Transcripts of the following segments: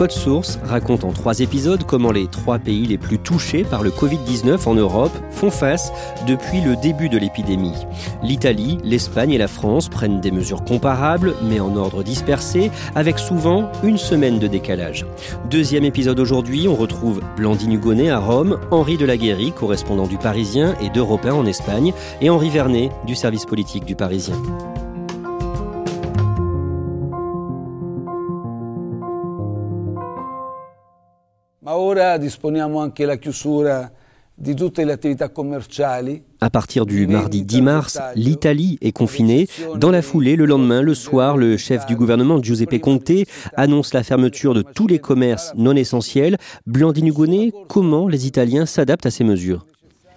Code Source raconte en trois épisodes comment les trois pays les plus touchés par le Covid-19 en Europe font face depuis le début de l'épidémie. L'Italie, l'Espagne et la France prennent des mesures comparables, mais en ordre dispersé, avec souvent une semaine de décalage. Deuxième épisode aujourd'hui, on retrouve Blandine Hugonnet à Rome, Henri Delaguéry, correspondant du Parisien et d'Européen en Espagne, et Henri Vernet du service politique du Parisien. Ora disponiamo anche la chiusura di tutte le attività commerciali. À partir du mardi 10 mars, l'Italie est confinée. Dans la foulée, le lendemain, le soir, le chef du gouvernement Giuseppe Conte annonce la fermeture de tous les commerces non essentiels. Blandine Hugonnet, comment les Italiens s'adaptent à ces mesures?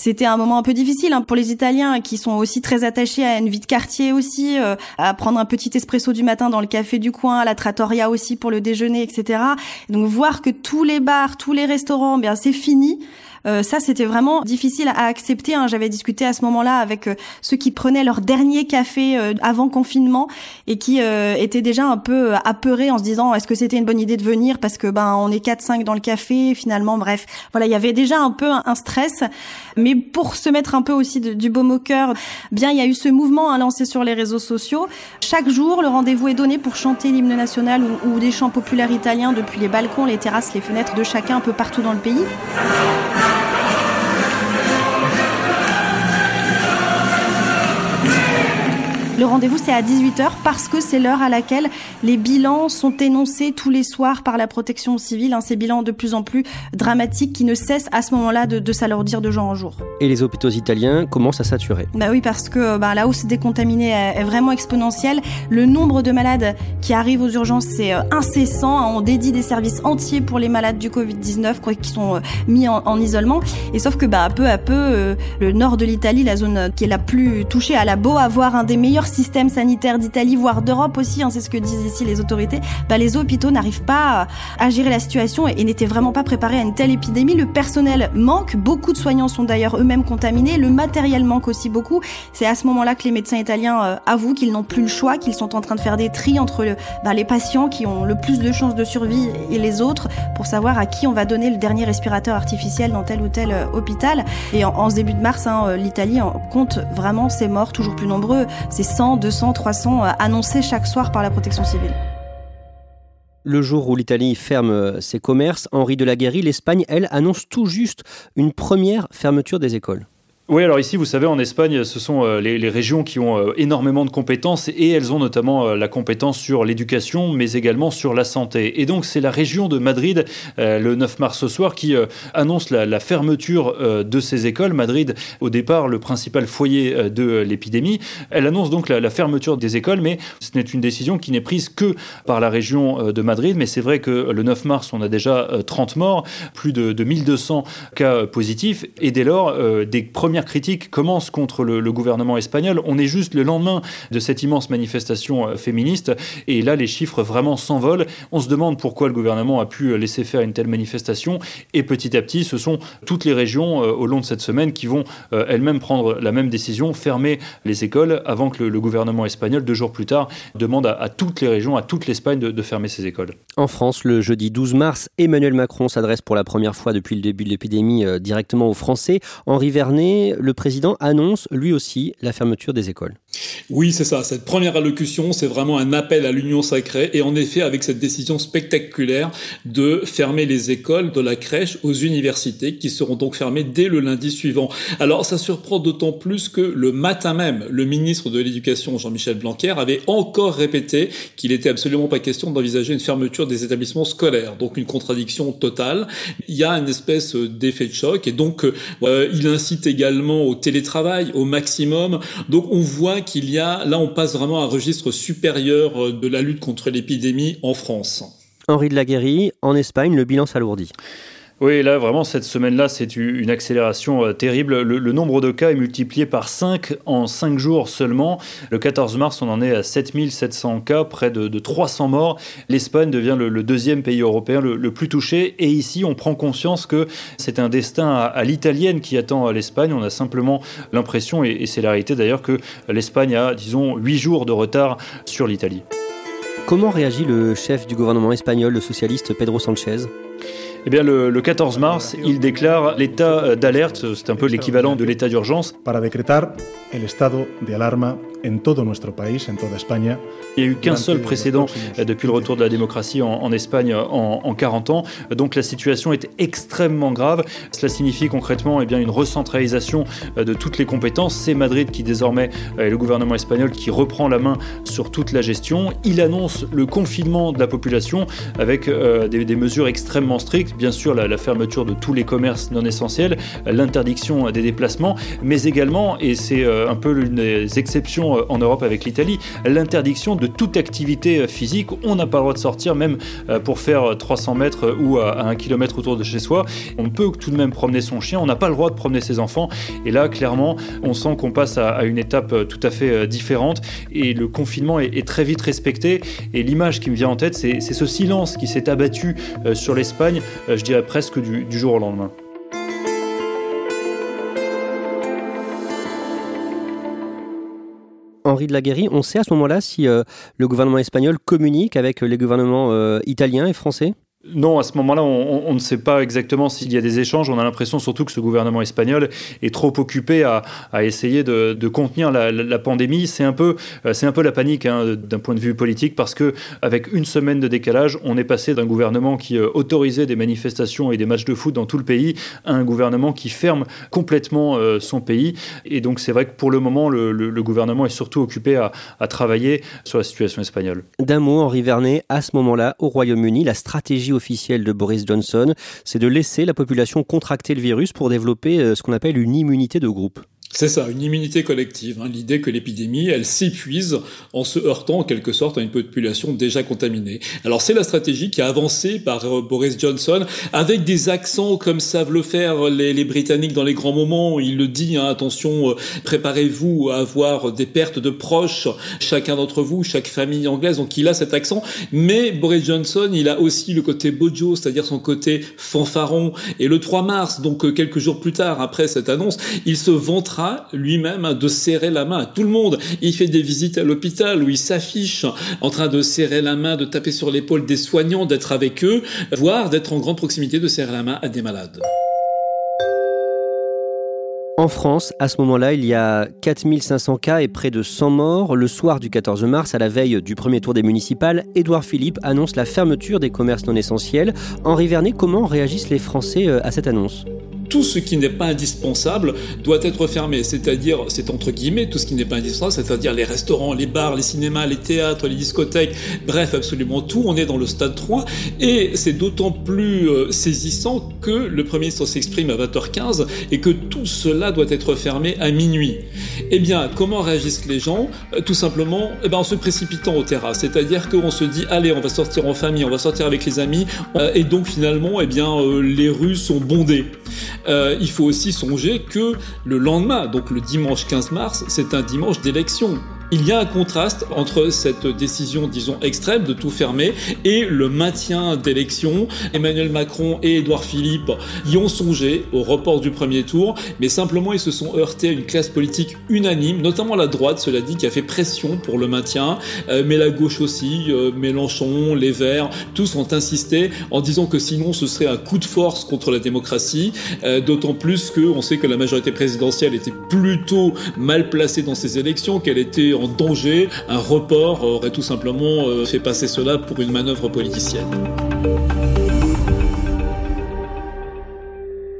C'était un moment un peu difficile hein, pour les Italiens qui sont aussi très attachés à une vie de quartier aussi, euh, à prendre un petit espresso du matin dans le café du coin, à la trattoria aussi pour le déjeuner, etc. Donc voir que tous les bars, tous les restaurants, bien c'est fini. Euh, ça, c'était vraiment difficile à accepter. Hein. J'avais discuté à ce moment-là avec euh, ceux qui prenaient leur dernier café euh, avant confinement et qui étaient déjà un peu apeurés en se disant est-ce que c'était une bonne idée de venir parce que ben on est 4-5 dans le café finalement. Bref, voilà, il y avait déjà un peu un, stress. Mais pour se mettre un peu aussi du baume au cœur, bien il y a eu ce mouvement à lancer sur les réseaux sociaux. Chaque jour, le rendez-vous est donné pour chanter l'hymne national ou des chants populaires italiens depuis les balcons, les terrasses, les fenêtres de chacun un peu partout dans le pays. Le rendez-vous, c'est à 18h parce que c'est l'heure à laquelle les bilans sont énoncés tous les soirs par la protection civile. Hein, ces bilans de plus en plus dramatiques qui ne cessent à ce moment-là de, de s'alourdir de jour en jour. Et les hôpitaux italiens commencent à saturer Bah oui, parce que bah, la hausse des contaminés est, vraiment exponentielle. Le nombre de malades qui arrivent aux urgences, c'est euh, incessant. Hein. On dédie des services entiers pour les malades du Covid-19 qui sont euh, mis en, isolement. Et sauf que bah, peu à peu, euh, le nord de l'Italie, la zone qui est la plus touchée, a beau avoir un des meilleurs système sanitaire d'Italie, voire d'Europe aussi, hein, c'est ce que disent ici les autorités, bah, les hôpitaux n'arrivent pas à gérer la situation et, n'étaient vraiment pas préparés à une telle épidémie. Le personnel manque, beaucoup de soignants sont d'ailleurs eux-mêmes contaminés, le matériel manque aussi beaucoup. C'est à ce moment-là que les médecins italiens euh, avouent qu'ils n'ont plus le choix, qu'ils sont en train de faire des tris entre bah, les patients qui ont le plus de chances de survie et les autres pour savoir à qui on va donner le dernier respirateur artificiel dans tel ou tel euh, hôpital. Et en, ce début de mars, hein, euh, l'Italie compte vraiment ses morts toujours plus nombreux. 100, 200, 300 annoncés chaque soir par la protection civile. Le jour où l'Italie ferme euh, ses commerces, Henri de la Guéry, l'Espagne, elle, annonce tout juste une première fermeture des écoles. Oui, alors ici, vous savez, en Espagne, ce sont euh, les, régions qui ont euh, énormément de compétences et elles ont notamment euh, la compétence sur l'éducation, mais également sur la santé. Et donc, c'est la région de Madrid, le 9 mars ce soir, qui annonce la, fermeture de ces écoles. Madrid, au départ, le principal foyer de l'épidémie. Elle annonce donc la, fermeture des écoles, mais ce n'est une décision qui n'est prise que par la région de Madrid. Mais c'est vrai que le 9 mars, on a déjà 30 morts, plus de, de 1200 cas positifs. Et dès lors, des premières critique commence contre le, gouvernement espagnol. On est juste le lendemain de cette immense manifestation euh, féministe et là les chiffres vraiment s'envolent. On se demande pourquoi le gouvernement a pu laisser faire une telle manifestation et petit à petit ce sont toutes les régions euh, au long de cette semaine qui vont euh, elles-mêmes prendre la même décision, fermer les écoles avant que le, gouvernement espagnol deux jours plus tard demande à, toutes les régions, à toute l'Espagne de fermer ses écoles. En France, le jeudi 12 mars, Emmanuel Macron s'adresse pour la première fois depuis le début de l'épidémie directement aux Français. Henri Vernet, le président annonce lui aussi la fermeture des écoles. Oui, c'est ça. Cette première allocution, c'est vraiment un appel à l'union sacrée. Et en effet, avec cette décision spectaculaire de fermer les écoles de la crèche aux universités, qui seront donc fermées dès le lundi suivant. Alors, ça surprend d'autant plus que le matin même, le ministre de l'Éducation, Jean-Michel Blanquer, avait encore répété qu'il n'était absolument pas question d'envisager une fermeture des établissements scolaires. Donc, une contradiction totale. Il y a une espèce d'effet de choc. Et donc, euh, il incite également au télétravail au maximum. Donc, on voit qu'il y a, là on passe vraiment à un registre supérieur euh, de la lutte contre l'épidémie en France. Henri de Laguérie, en Espagne, le bilan s'alourdit. Oui, là, vraiment, cette semaine-là, c'est une accélération euh, terrible. Le, nombre de cas est multiplié par 5 en 5 jours seulement. Le 14 mars, on en est à 7700 cas, près de, 300 morts. L'Espagne devient le, deuxième pays européen le, plus touché. Et ici, on prend conscience que c'est un destin à, l'italienne qui attend l'Espagne. On a simplement l'impression, et, et c'est la réalité d'ailleurs, que l'Espagne a, disons, 8 jours de retard sur l'Italie. Comment réagit le chef du gouvernement espagnol, le socialiste Pedro Sanchez eh bien, le, 14 mars, il déclare l'état d'alerte, c'est un peu l'équivalent de l'état d'urgence. Para decretar el estado de Il n'y a eu qu'un seul précédent depuis le retour de la démocratie en, Espagne en, 40 ans. Donc la situation est extrêmement grave. Cela signifie concrètement eh bien, une recentralisation euh, de toutes les compétences. C'est Madrid qui désormais euh, est le gouvernement espagnol qui reprend la main sur toute la gestion. Il annonce le confinement de la population avec euh, des, mesures extrêmement strictes. Bien sûr, la, la, fermeture de tous les commerces non essentiels, l'interdiction des déplacements, mais également, et c'est un peu l'une des exceptions euh, en Europe avec l'Italie, l'interdiction de toute activité euh, physique. On n'a pas le droit de sortir, même euh, pour faire 300 mètres ou à 1 km autour de chez soi. On peut tout de même promener son chien, on n'a pas le droit de promener ses enfants. Et là, clairement, on sent qu'on passe à une étape tout à fait différente et le confinement est très vite respecté. Et l'image qui me vient en tête, c'est ce silence qui s'est abattu sur l'Espagne, je dirais presque du jour au lendemain. Henri de Laguerre, on sait à ce moment-là si euh, le gouvernement espagnol communique avec les gouvernements euh, italiens et français? Non, à ce moment-là, on, ne sait pas exactement s'il y a des échanges. On a l'impression surtout que ce gouvernement espagnol est trop occupé à, essayer de, contenir la, pandémie. C'est un peu, euh, un peu la panique hein, d'un point de vue politique parce que avec une semaine de décalage, on est passé d'un gouvernement qui euh, autorisait des manifestations et des matchs de foot dans tout le pays à un gouvernement qui ferme complètement euh, son pays. Et donc, c'est vrai que pour le moment, le, gouvernement est surtout occupé à, à travailler sur la situation espagnole. D'un mot, Henri Vernet, à ce moment-là, au Royaume-Uni, la stratégie officielle de Boris Johnson, c'est de laisser la population contracter le virus pour développer euh, ce qu'on appelle une immunité de groupe. C'est ça, une immunité collective. Hein, L'idée que l'épidémie, elle s'épuise en se heurtant en quelque sorte à une population déjà contaminée. Alors c'est la stratégie qui a avancé par euh, Boris Johnson avec des accents comme savent le faire les, Britanniques dans les grands moments. Il le dit, hein, attention, euh, préparez-vous à avoir des pertes de proches, chacun d'entre vous, chaque famille anglaise. Donc il a cet accent. Mais Boris Johnson, il a aussi le côté bojo, c'est-à-dire son côté fanfaron. Et le 3 mars, donc euh, quelques jours plus tard après cette annonce, il se vantera lui-même de serrer la main à tout le monde. Il fait des visites à l'hôpital où il s'affiche en train de serrer la main, de taper sur l'épaule des soignants, d'être avec eux, voire d'être en grande proximité de serrer la main à des malades. En France, à ce moment-là, il y a 4500 cas et près de 100 morts. Le soir du 14 mars, à la veille du premier tour des municipales, Édouard Philippe annonce la fermeture des commerces non essentiels. Henri Vernet, comment réagissent les Français euh, à cette annonce? Tout ce qui n'est pas indispensable doit être fermé. C'est-à-dire, c'est entre guillemets, tout ce qui n'est pas indispensable, c'est-à-dire les restaurants, les bars, les cinémas, les théâtres, les discothèques, bref, absolument tout. On est dans le stade 3 et c'est d'autant plus euh, saisissant que le Premier ministre s'exprime à 20h15 et que tout cela doit être fermé à minuit. Eh bien, comment réagissent les gens? Euh, Tout simplement, eh ben, en se précipitant au terrasse. C'est-à-dire qu'on se dit, allez, on va sortir en famille, on va sortir avec les amis, euh, et donc finalement, eh bien, les rues sont bondées. Euh, il faut aussi songer que le lendemain, donc le dimanche 15 mars, c'est un dimanche d'élection Il y a un contraste entre cette décision, disons, extrême de tout fermer et le maintien d'élections. Emmanuel Macron et Édouard Philippe y ont songé au report du premier tour, mais simplement ils se sont heurtés à une classe politique unanime, notamment la droite, cela dit, qui a fait pression pour le maintien, euh, mais la gauche aussi, euh, Mélenchon, les Verts, tous ont insisté en disant que sinon ce serait un coup de force contre la démocratie, euh, d'autant plus qu'on sait que la majorité présidentielle était plutôt mal placée dans ces élections, qu'elle était en danger, un report aurait tout simplement euh, fait passer cela pour une manœuvre politicienne.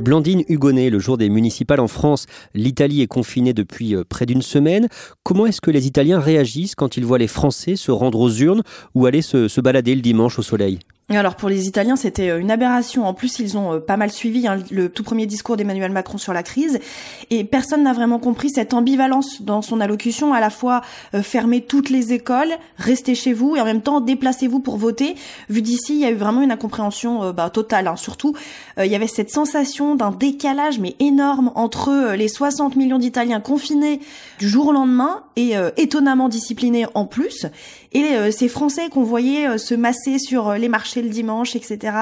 Blandine Hugonnet, le jour des municipales en France, l'Italie est confinée depuis euh, près d'une semaine. Comment est-ce que les Italiens réagissent quand ils voient les Français se rendre aux urnes ou aller se, se balader le dimanche au soleil? Alors pour les Italiens, c'était euh, une aberration. En plus, ils ont euh, pas mal suivi hein, le tout premier discours d'Emmanuel Macron sur la crise, et personne n'a vraiment compris cette ambivalence dans son allocution, à la fois euh, fermer toutes les écoles, rester chez vous, et en même temps déplacez-vous pour voter. Vu d'ici, il y a eu vraiment une incompréhension bah, totale. Hein. Surtout, il y avait cette sensation d'un décalage mais énorme entre les 60 millions d'Italiens confinés du jour au lendemain et étonnamment disciplinés en plus, et ces Français qu'on voyait se masser sur les marchés le dimanche, etc.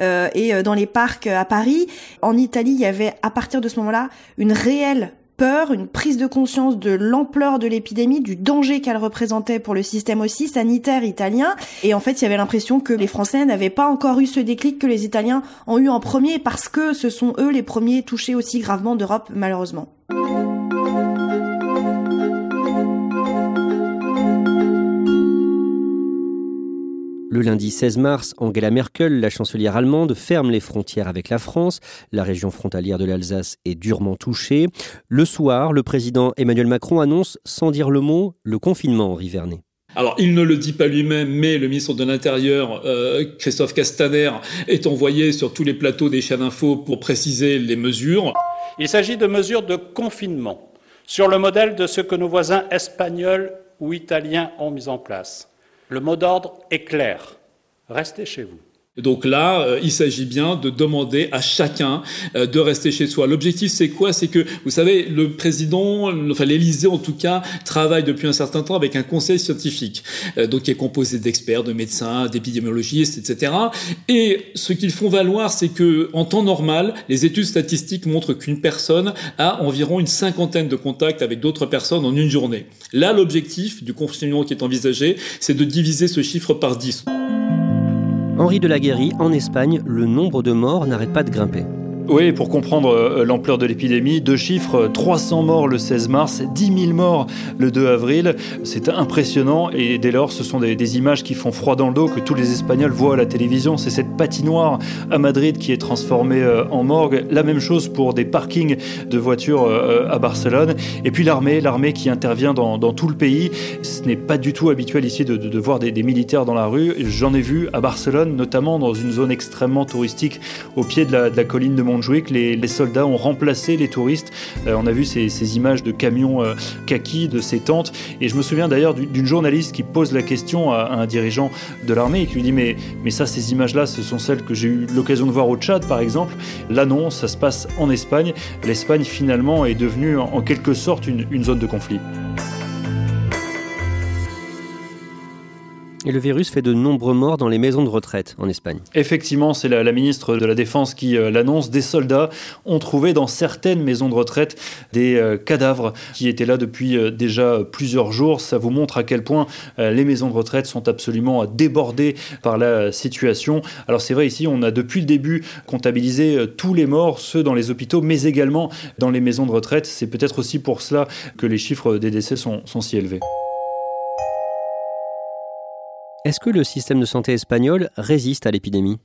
Euh, et euh, dans les parcs euh, à Paris. En Italie, il y avait à partir de ce moment-là une réelle peur, une prise de conscience de l'ampleur de l'épidémie, du danger qu'elle représentait pour le système aussi sanitaire italien. Et en fait, il y avait l'impression que les Français n'avaient pas encore eu ce déclic que les Italiens ont eu en premier parce que ce sont eux les premiers touchés aussi gravement d'Europe, malheureusement. Le lundi 16 mars, Angela Merkel, la chancelière allemande, ferme les frontières avec la France. La région frontalière de l'Alsace est durement touchée. Le soir, le président Emmanuel Macron annonce, sans dire le mot, le confinement, Henri Vernet. Alors, il ne le dit pas lui-même, mais le ministre de l'Intérieur, euh, Christophe Castaner, est envoyé sur tous les plateaux des chaînes d'info pour préciser les mesures. Il s'agit de mesures de confinement, sur le modèle de ce que nos voisins espagnols ou italiens ont mis en place. Le mot d'ordre est clair. Restez chez vous. Donc là, euh, il s'agit bien de demander à chacun euh, de rester chez soi. L'objectif, c'est quoi? C'est que, vous savez, le président, enfin l'Élysée en tout cas, travaille depuis un certain temps avec un conseil scientifique, euh, donc qui est composé d'experts, de médecins, d'épidémiologistes, etc. Et ce qu'ils font valoir, c'est que en temps normal, les études statistiques montrent qu'une personne a environ une cinquantaine de contacts avec d'autres personnes en une journée. Là, l'objectif du confinement qui est envisagé, c'est de diviser ce chiffre par 10. Henri de la Guéry, en Espagne, le nombre de morts n'arrête pas de grimper. Oui, pour comprendre euh, l'ampleur de l'épidémie, deux chiffres, 300 morts le 16 mars, 10 000 morts le 2 avril. C'est impressionnant et dès lors, ce sont des, images qui font froid dans le dos que tous les Espagnols voient à la télévision. C'est cette patinoire à Madrid qui est transformée euh, en morgue. La même chose pour des parkings de voitures euh, à Barcelone. Et puis l'armée, l'armée qui intervient dans, tout le pays. Ce n'est pas du tout habituel ici de, voir des, militaires dans la rue. J'en ai vu à Barcelone, notamment dans une zone extrêmement touristique au pied de la, de la colline de Mont joué que les, soldats ont remplacé les touristes. Euh, on a vu ces, images de camions euh, kaki, de ces tentes. Et je me souviens d'ailleurs d'une journaliste qui pose la question à, un dirigeant de l'armée et qui lui dit mais, mais ça, ces images-là, ce sont celles que j'ai eu l'occasion de voir au Tchad, par exemple. Là, non, ça se passe en Espagne. L'Espagne, finalement, est devenue en quelque sorte une zone de conflit. Et le virus fait de nombreux morts dans les maisons de retraite en Espagne. Effectivement, c'est la, ministre de la Défense qui euh, l'annonce. Des soldats ont trouvé dans certaines maisons de retraite des euh, cadavres qui étaient là depuis euh, déjà plusieurs jours. Ça vous montre à quel point les maisons de retraite sont absolument débordées par la situation. Alors c'est vrai, ici, on a depuis le début comptabilisé tous les morts, ceux dans les hôpitaux, mais également dans les maisons de retraite. C'est peut-être aussi pour cela que les chiffres des décès sont si élevés. Est-ce que le système de santé espagnol résiste à l'épidémie?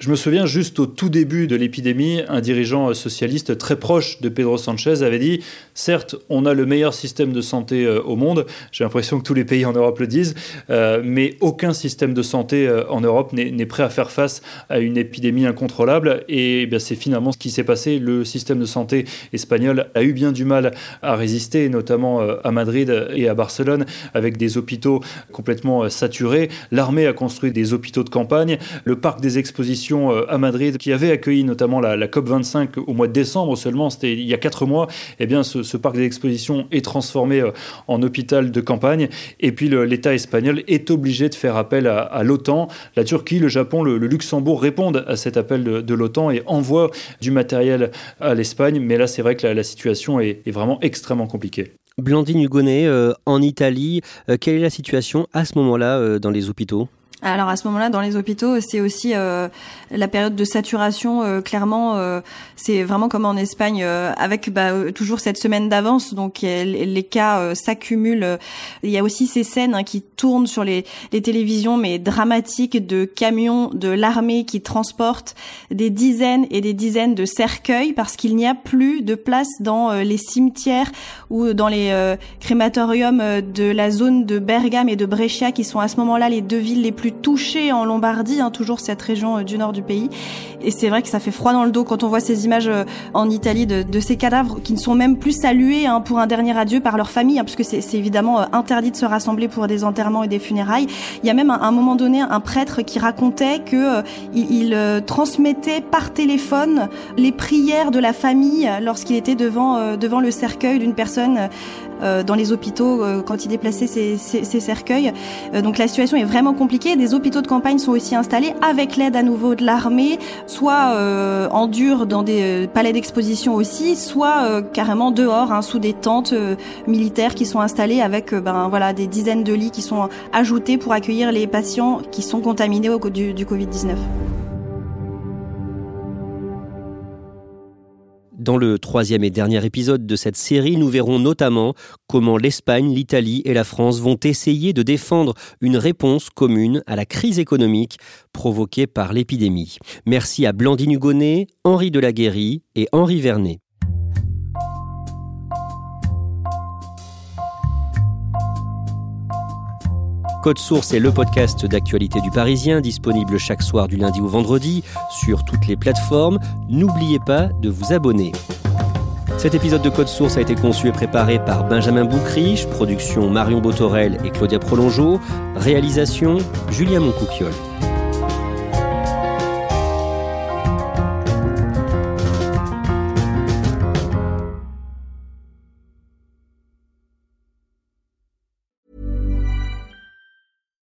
Je me souviens juste au tout début de l'épidémie, un dirigeant socialiste très proche de Pedro Sanchez avait dit certes, on a le meilleur système de santé euh, au monde, j'ai l'impression que tous les pays en Europe le disent, euh, mais aucun système de santé euh, en Europe n'est prêt à faire face à une épidémie incontrôlable. Et, eh c'est finalement ce qui s'est passé. Le système de santé espagnol a eu bien du mal à résister, notamment à Madrid et à Barcelone, avec des hôpitaux complètement saturés. L'armée a construit des hôpitaux de campagne, le parc des expositions d'exposition à Madrid qui avait accueilli notamment la, la, COP 25 au mois de décembre seulement, c'était il y a quatre mois, eh bien ce, parc d'exposition est transformé en hôpital de campagne. Et puis l'État espagnol est obligé de faire appel à, l'OTAN. La Turquie, le Japon, le, Luxembourg répondent à cet appel de, l'OTAN et envoient du matériel à l'Espagne. Mais là, c'est vrai que la, situation est, vraiment extrêmement compliquée. Blandine Hugonnet, euh, en Italie, euh, quelle est la situation à ce moment-là euh, dans les hôpitaux? Alors à ce moment-là, dans les hôpitaux, c'est aussi euh, la période de saturation. Euh, clairement, euh, c'est vraiment comme en Espagne, avec bah, toujours cette semaine d'avance, donc les cas s'accumulent. Il y a aussi ces scènes hein, qui tournent sur les, les, télévisions, mais dramatiques, de camions de l'armée qui transportent des dizaines et des dizaines de cercueils parce qu'il n'y a plus de place dans les cimetières ou dans les crématoriums de la zone de Bergame et de Brescia, qui sont à ce moment-là les deux villes les plus touché en Lombardie, hein, toujours cette région euh, du nord du pays. Et c'est vrai que ça fait froid dans le dos quand on voit ces images euh, en Italie de, de ces cadavres qui ne sont même plus salués hein, pour un dernier adieu par leur famille, hein, puisque c'est évidemment euh, interdit de se rassembler pour des enterrements et des funérailles. Il y a même à un moment donné un prêtre qui racontait que il, transmettait par téléphone les prières de la famille lorsqu'il était devant devant le cercueil d'une personne dans les hôpitaux quand il déplaçait ses, ses cercueils. donc la situation est vraiment compliquée des hôpitaux de campagne sont aussi installés avec l'aide à nouveau de l'armée, soit euh, en dur dans des euh, palais d'exposition aussi, soit euh, carrément dehors, hein, sous des tentes militaires qui sont installées avec ben voilà des dizaines de lits qui sont ajoutés pour accueillir les patients qui sont contaminés au, du, du Covid-19. Dans le troisième et dernier épisode de cette série, nous verrons notamment comment l'Espagne, l'Italie et la France vont essayer de défendre une réponse commune à la crise économique provoquée par l'épidémie. Merci à Blandine Hugonnet, Henri Delaguérie et Henri Vernet. Code Source est le podcast d'actualité du Parisien, disponible chaque soir du lundi au vendredi sur toutes les plateformes. N'oubliez pas de vous abonner. Cet épisode de Code Source a été conçu et préparé par Benjamin Boucriche, production Marion Botorel et Claudia Prolongeau, réalisation Julien Moncouquiole.